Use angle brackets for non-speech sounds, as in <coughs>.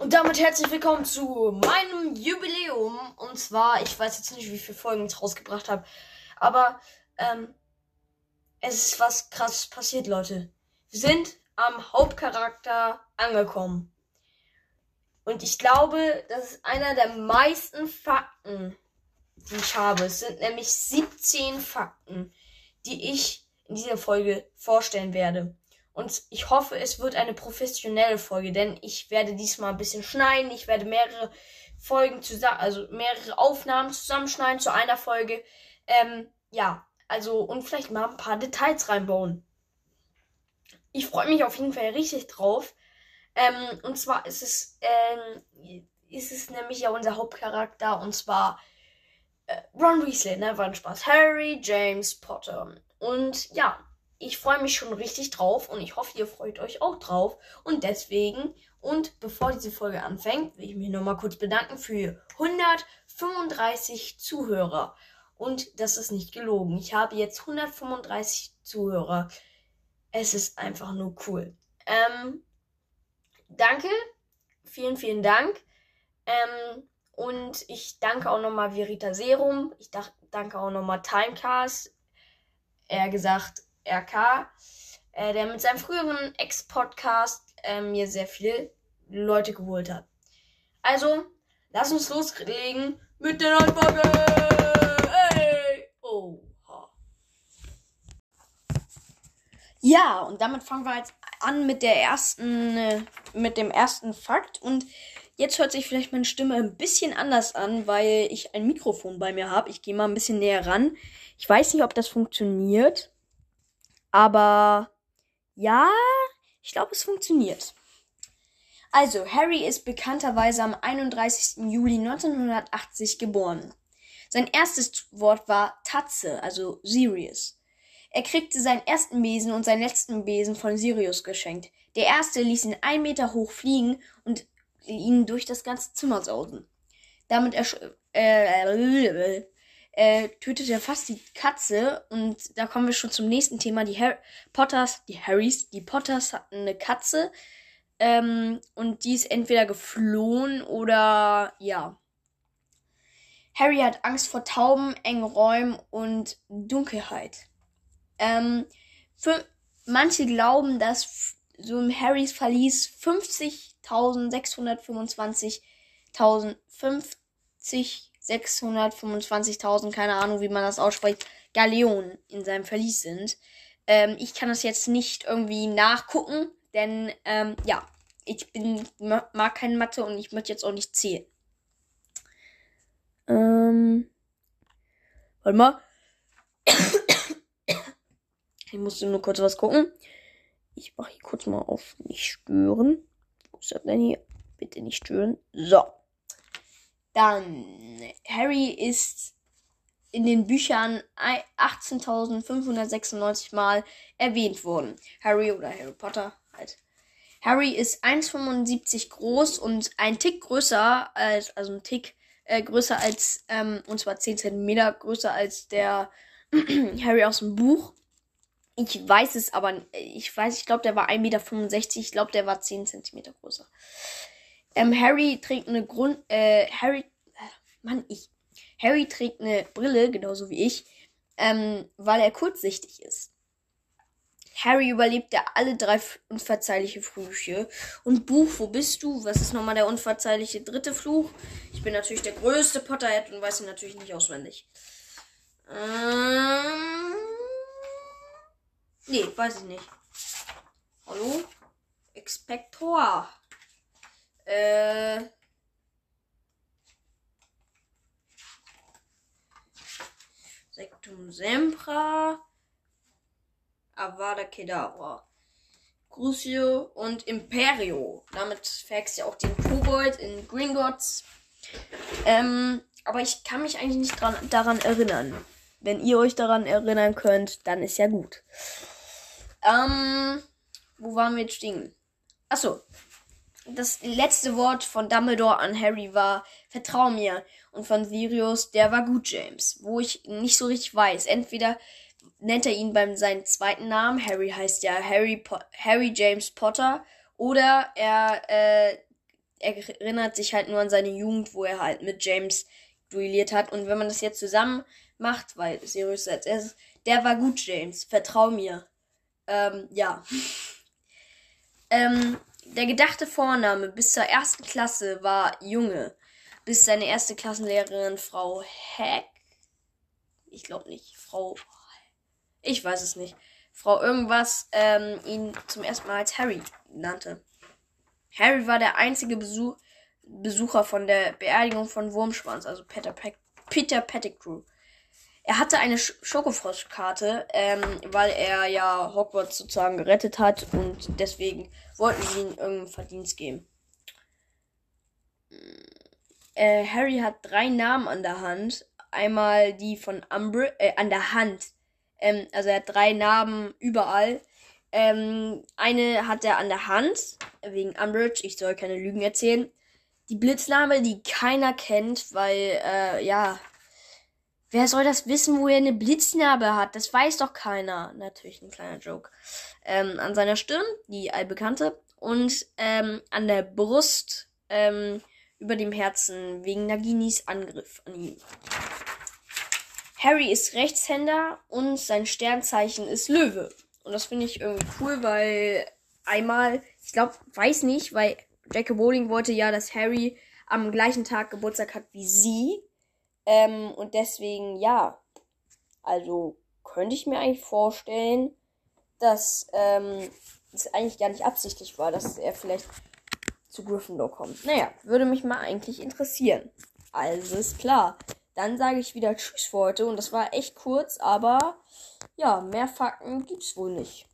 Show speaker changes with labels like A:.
A: Und damit herzlich willkommen zu meinem Jubiläum. Und zwar, ich weiß jetzt nicht, wie viele Folgen ich rausgebracht habe, aber ähm, es ist was krasses passiert, Leute. Wir sind am Hauptcharakter angekommen. Und ich glaube, das ist einer der meisten Fakten, die ich habe. Es sind nämlich 17 Fakten, die ich in dieser Folge vorstellen werde. Und ich hoffe, es wird eine professionelle Folge, denn ich werde diesmal ein bisschen schneiden. Ich werde mehrere Folgen zusammen, also mehrere Aufnahmen zusammenschneiden zu einer Folge. Ähm, ja, also und vielleicht mal ein paar Details reinbauen. Ich freue mich auf jeden Fall richtig drauf. Ähm, und zwar ist es, ähm, ist es nämlich ja unser Hauptcharakter und zwar äh, Ron Weasley, ne? War ein Spaß. Harry James Potter. Und ja, ich freue mich schon richtig drauf und ich hoffe, ihr freut euch auch drauf. Und deswegen, und bevor diese Folge anfängt, will ich mich nochmal kurz bedanken für 135 Zuhörer. Und das ist nicht gelogen. Ich habe jetzt 135 Zuhörer. Es ist einfach nur cool. Ähm, danke. Vielen, vielen Dank. Ähm, und ich danke auch nochmal Verita Serum. Ich danke auch nochmal Timecast. Er gesagt, RK, äh, der mit seinem früheren Ex-Podcast äh, mir sehr viele Leute geholt hat. Also, lass uns loslegen mit der neuen Folge. Ja, und damit fangen wir jetzt an mit der ersten, äh, mit dem ersten Fakt. Und jetzt hört sich vielleicht meine Stimme ein bisschen anders an, weil ich ein Mikrofon bei mir habe. Ich gehe mal ein bisschen näher ran. Ich weiß nicht, ob das funktioniert. Aber ja, ich glaube, es funktioniert. Also, Harry ist bekannterweise am 31. Juli 1980 geboren. Sein erstes Wort war Tatze, also Sirius. Er kriegte seinen ersten Besen und seinen letzten Besen von Sirius geschenkt. Der erste ließ ihn ein Meter hoch fliegen und ihn durch das ganze Zimmer sausen. Damit ersch äh, äh, tötet er fast die Katze. Und da kommen wir schon zum nächsten Thema. Die Harry Potters, die Harrys, die Potters hatten eine Katze. Ähm, und die ist entweder geflohen oder ja. Harry hat Angst vor Tauben, engen Räumen und Dunkelheit. Ähm, für, manche glauben, dass so im Harrys Verlies 50.625.050 625.000, keine Ahnung, wie man das ausspricht, Galeonen in seinem Verlies sind. Ähm, ich kann das jetzt nicht irgendwie nachgucken, denn ähm, ja, ich bin mag keine Mathe und ich möchte jetzt auch nicht zählen. Ähm, warte mal. <coughs> Ich musste nur kurz was gucken. Ich mache hier kurz mal auf nicht stören. Wo ist das denn hier? Bitte nicht stören. So. Dann, Harry ist in den Büchern 18.596 Mal erwähnt worden. Harry oder Harry Potter halt. Harry ist 1,75 groß und ein Tick größer als, also ein Tick äh, größer als, ähm, und zwar 10 cm größer als der <clears throat> Harry aus dem Buch. Ich weiß es aber, ich weiß, ich glaube, der war 1,65 Meter. Ich glaube, der war 10 cm größer. Ähm, Harry trägt eine Grund, äh, Harry, äh, Mann, ich, Harry trägt eine Brille, genauso wie ich, ähm, weil er kurzsichtig ist. Harry überlebte alle drei unverzeihliche Flüche. Und Buch, wo bist du? Was ist nochmal der unverzeihliche dritte Fluch? Ich bin natürlich der größte Potterhead und weiß ihn natürlich nicht auswendig. Ähm, nee, weiß ich nicht. Hallo? Expector. Äh. Sektum Sempra. Avada Kedavra. Crucio und Imperio. Damit verhext ja auch den Kobold in Gringotts. Ähm, aber ich kann mich eigentlich nicht dran, daran erinnern. Wenn ihr euch daran erinnern könnt, dann ist ja gut. Ähm, wo waren wir jetzt stehen? Achso, das letzte Wort von Dumbledore an Harry war, vertrau mir. Und von Sirius, der war gut, James. Wo ich nicht so richtig weiß. Entweder nennt er ihn beim seinen zweiten Namen, Harry heißt ja Harry, po Harry James Potter, oder er äh, er erinnert sich halt nur an seine Jugend, wo er halt mit James duelliert hat. Und wenn man das jetzt zusammen macht, weil Sirius als erstes, der war gut, James, vertrau mir. Ähm, ja. <laughs> ähm, der gedachte Vorname bis zur ersten Klasse war Junge, bis seine erste Klassenlehrerin Frau Heck, ich glaube nicht, Frau, ich weiß es nicht, Frau irgendwas, ähm, ihn zum ersten Mal als Harry nannte. Harry war der einzige Besuch, Besucher von der Beerdigung von Wurmschwanz, also Peter, Pe Peter Pettigrew. Er hatte eine Sch Schokofroschkarte, ähm, weil er ja Hogwarts sozusagen gerettet hat und deswegen wollten sie ihm irgendeinen Verdienst geben. Äh, Harry hat drei Namen an der Hand. Einmal die von Umbridge, äh, an der Hand. Ähm, also er hat drei Namen überall. Ähm, eine hat er an der Hand, wegen Umbridge. Ich soll keine Lügen erzählen. Die Blitzname, die keiner kennt, weil, äh, ja, Wer soll das wissen, wo er eine Blitznarbe hat? Das weiß doch keiner. Natürlich ein kleiner Joke. Ähm, an seiner Stirn, die allbekannte. Und ähm, an der Brust ähm, über dem Herzen wegen Naginis Angriff an ihm. Harry ist Rechtshänder und sein Sternzeichen ist Löwe. Und das finde ich irgendwie cool, weil einmal, ich glaube, weiß nicht, weil Jackie Rowling wollte ja, dass Harry am gleichen Tag Geburtstag hat wie sie. Ähm, und deswegen, ja. Also könnte ich mir eigentlich vorstellen, dass ähm, es eigentlich gar nicht absichtlich war, dass er vielleicht zu Gryffindor kommt. Naja, würde mich mal eigentlich interessieren. Also ist klar. Dann sage ich wieder Tschüss für heute. Und das war echt kurz, aber ja, mehr Fakten gibt's wohl nicht.